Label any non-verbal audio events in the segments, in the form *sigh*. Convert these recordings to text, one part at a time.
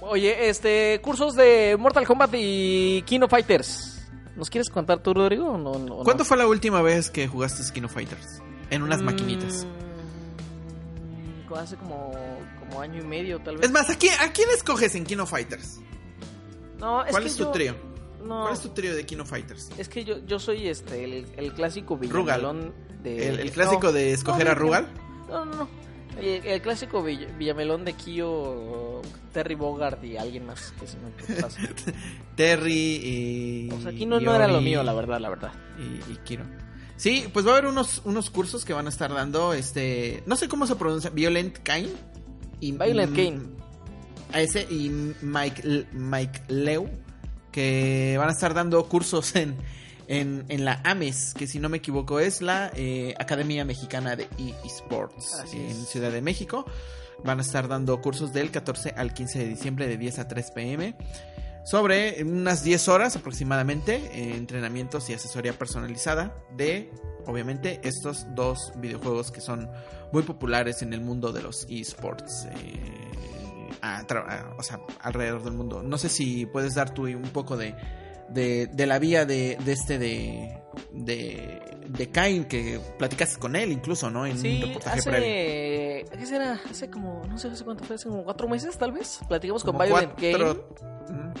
Oye, este, cursos de Mortal Kombat y Kino Fighters. ¿Nos quieres contar tú, Rodrigo? no- no? ¿Cuándo fue la última vez que jugaste Kino Fighters? En unas maquinitas. Mm, hace como, como año y medio, tal vez. Es más, ¿a quién, ¿a quién escoges en Kino Fighters? no, ¿Cuál que es tu yo- trío? No, ¿Cuál es tu trío de Kino Fighters? es que yo, yo soy este, el, el clásico villamelón de... ¿El, el clásico no, de escoger no, a Rugal? No, no, no. El, el clásico vill- villamelón de Kyo, Terry Bogard y alguien más que se me pasa. *laughs* Terry y. O sea, aquí no, no era lo mío, la verdad, la verdad. Y, y Kiro. Sí, pues va a haber unos, unos cursos que van a estar dando. Este. No sé cómo se pronuncia. Violent Kane. Y, Violent mm, Kane. A ese y Mike, Mike Leu. Que van a estar dando cursos en, en, en la AMES. Que si no me equivoco es la eh, Academia Mexicana de eSports. En es. Ciudad de México. Van a estar dando cursos del 14 al 15 de diciembre de 10 a 3 pm sobre unas 10 horas aproximadamente, eh, entrenamientos y asesoría personalizada de, obviamente, estos dos videojuegos que son muy populares en el mundo de los esports. eh, a- o sea, alrededor del mundo. No sé si puedes dar tú un poco de, de, de la vía de, de este de, de, de Kain, que platicaste con él incluso, ¿no? En un Sí, reportaje previo. hace... ¿Qué será? Hace como... No sé hace cuánto fue, hace como cuatro meses, tal vez. Platicamos con Violent cuatro- Kane.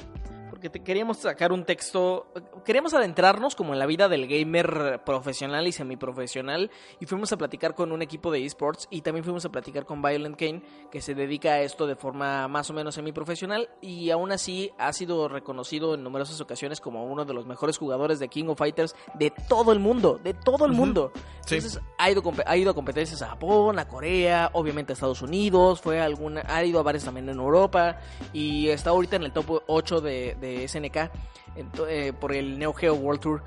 Ujú. Porque te queríamos sacar un texto. Queríamos adentrarnos como en la vida del gamer profesional y semiprofesional. Y fuimos a platicar con un equipo de esports. Y también fuimos a platicar con Violent Kane, que se dedica a esto de forma más o menos semiprofesional. Y aún así ha sido reconocido en numerosas ocasiones como uno de los mejores jugadores de King of Fighters de todo el mundo. De todo el mundo. Sí. Entonces ha ido, ha ido a competencias a Japón, a Corea, obviamente a Estados Unidos, fue a alguna, ha ido a varias también en Europa y está ahorita en el top 8 de, de SNK eh, por el Neo Geo World Tour.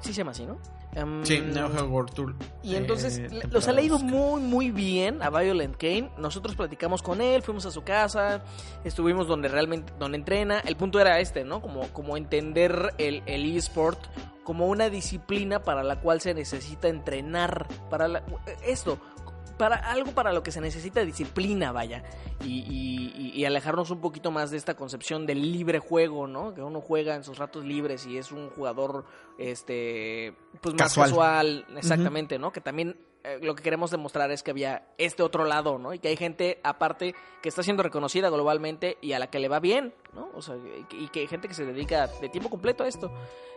Sí se llama así, ¿no? Em, Sí, Neo Geo World Tour. y entonces eh, los ha leído muy, muy bien a Violent Kane. Nosotros platicamos con él, fuimos a su casa, estuvimos donde realmente, donde entrena. El punto era este, ¿no? Como, como entender el, el eSport como una disciplina para la cual se necesita entrenar. Para la- esto, para algo para lo que se necesita disciplina, vaya. Y, y- y- alejarnos un poquito más de esta concepción del libre juego, ¿no? Que uno juega en sus ratos libres y es un jugador, este, pues más Casual. casual, exactamente, ¿no? Que también eh, lo que queremos demostrar es que había este otro lado, ¿no? Y que hay gente aparte que está siendo reconocida globalmente y a la que le va bien, ¿no? O sea, y que- hay gente que se dedica de tiempo completo a esto.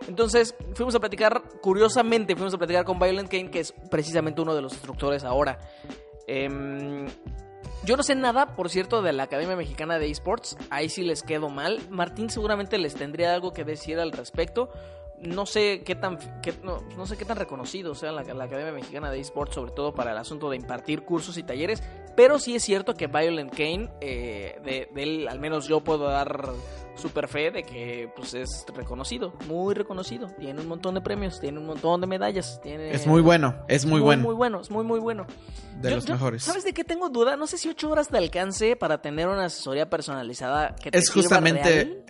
Entonces, fuimos a platicar, curiosamente, fuimos a platicar con Violent Kane, que es precisamente uno de los instructores ahora. Em, yo no sé nada, por cierto, de la Academia Mexicana de Esports. Ahí sí les quedo mal. Martín seguramente les tendría algo que decir al respecto. No sé qué tan qué- no, no sé qué tan reconocido sea la, la Academia Mexicana de Esports, sobre todo para el asunto de impartir cursos y talleres. Pero sí es cierto que Violent Kane, eh, de, de él al menos yo puedo dar super fe de que pues es reconocido, muy reconocido. Tiene un montón de premios, tiene un montón de medallas. Tiene, Es muy bueno, es muy, bueno. Muy bueno, es muy, muy bueno. de Yo- los yo- mejores. ¿Sabes de qué tengo duda? No sé si ocho horas te alcance para tener una asesoría personalizada que te Es sirva justamente- real.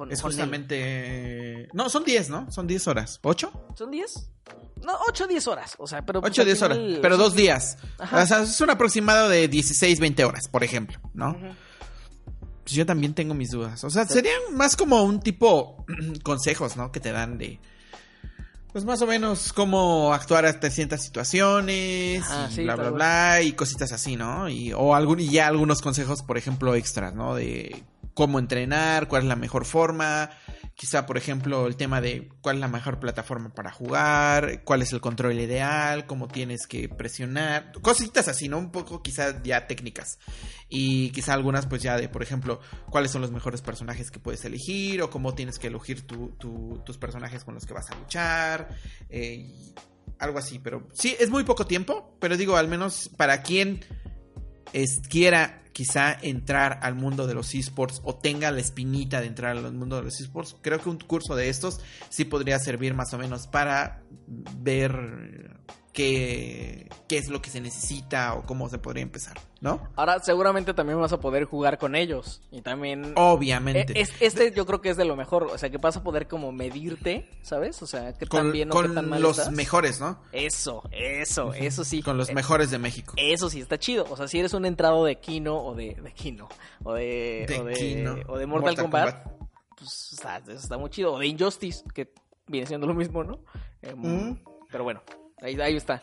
Con- Es con él. justamente. No, son 10, ¿no? Son 10 horas. ¿8? ¿Son 10? No, 8 o 10 horas. O sea, pero. pues, 8 al 10 horas. Pero dos días. Ajá. O sea, es un aproximado de 16, 20 horas, por ejemplo, ¿no? Ujú. Pues yo también tengo mis dudas. O sea, serían más como un tipo *clears throat* consejos, ¿no? Que te dan de. Pues más o menos cómo actuar ante ciertas situaciones Ah, y sí, bla, bla, bla, y cositas así, ¿no? Y, o algún, y ya algunos consejos, por ejemplo, extras, ¿no? De cómo entrenar, cuál es la mejor forma, quizá, por ejemplo, el tema de cuál es la mejor plataforma para jugar, cuál es el control ideal, cómo tienes que presionar, cositas así, ¿no? Un poco quizá ya técnicas. Y quizá algunas pues ya de, por ejemplo, cuáles son los mejores personajes que puedes elegir o cómo tienes que elegir tu- tu- tus personajes con los que vas a luchar. eh, algo así, pero sí, es muy poco tiempo, pero digo, al menos para quien es- quiera quizá entrar al mundo de los esports o tenga la espinita de entrar al mundo de los esports, creo que un curso de estos sí podría servir más o menos para ver qué, qué es lo que se necesita o cómo se podría empezar, ¿no? Ahora seguramente también vas a poder jugar con ellos. Y también... Obviamente. Eh, es- este yo creo que es de lo mejor. O sea, que vas a poder como medirte, ¿sabes? O sea, tan con bien o con qué tan mal los estás. mejores, ¿no? Eso, eso, eso sí. Con los Eh, mejores de México. Eso sí está chido. O sea, si eres un entrado de Kino o de, de Kino o de, De o de, Kino. o de Mortal, Mortal Kombat, Kombat. pues está, eso está muy chido. O de Injustice, que viene siendo lo mismo, ¿no? Em, Mm. Pero bueno, ahí, ahí está.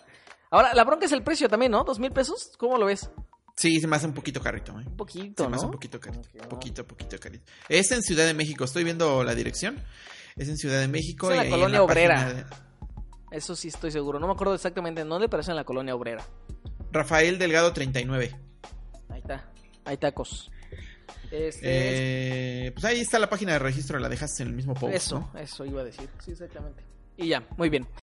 Ahora, la bronca es el precio también, ¿no? ¿Dos mil pesos? ¿Cómo lo ves? Sí, se me hace un poquito carrito, ¿eh? Un poquito, Se me ¿no? hace un poquito carito. Ok, no. Poquito, poquito carito. Es en Ciudad de México. Estoy viendo la dirección. Es en Ciudad de México. Es en y la colonia obrera. de- Eso sí estoy seguro. No me acuerdo exactamente en dónde, pero es en la colonia obrera. Rafael Delgado 39. Ahí está. Hay tacos. Este, Eh, pues ahí está la página de registro. La dejaste en el mismo post. eso, ¿no? eso iba a decir. Sí, exactamente. Y ya, muy bien.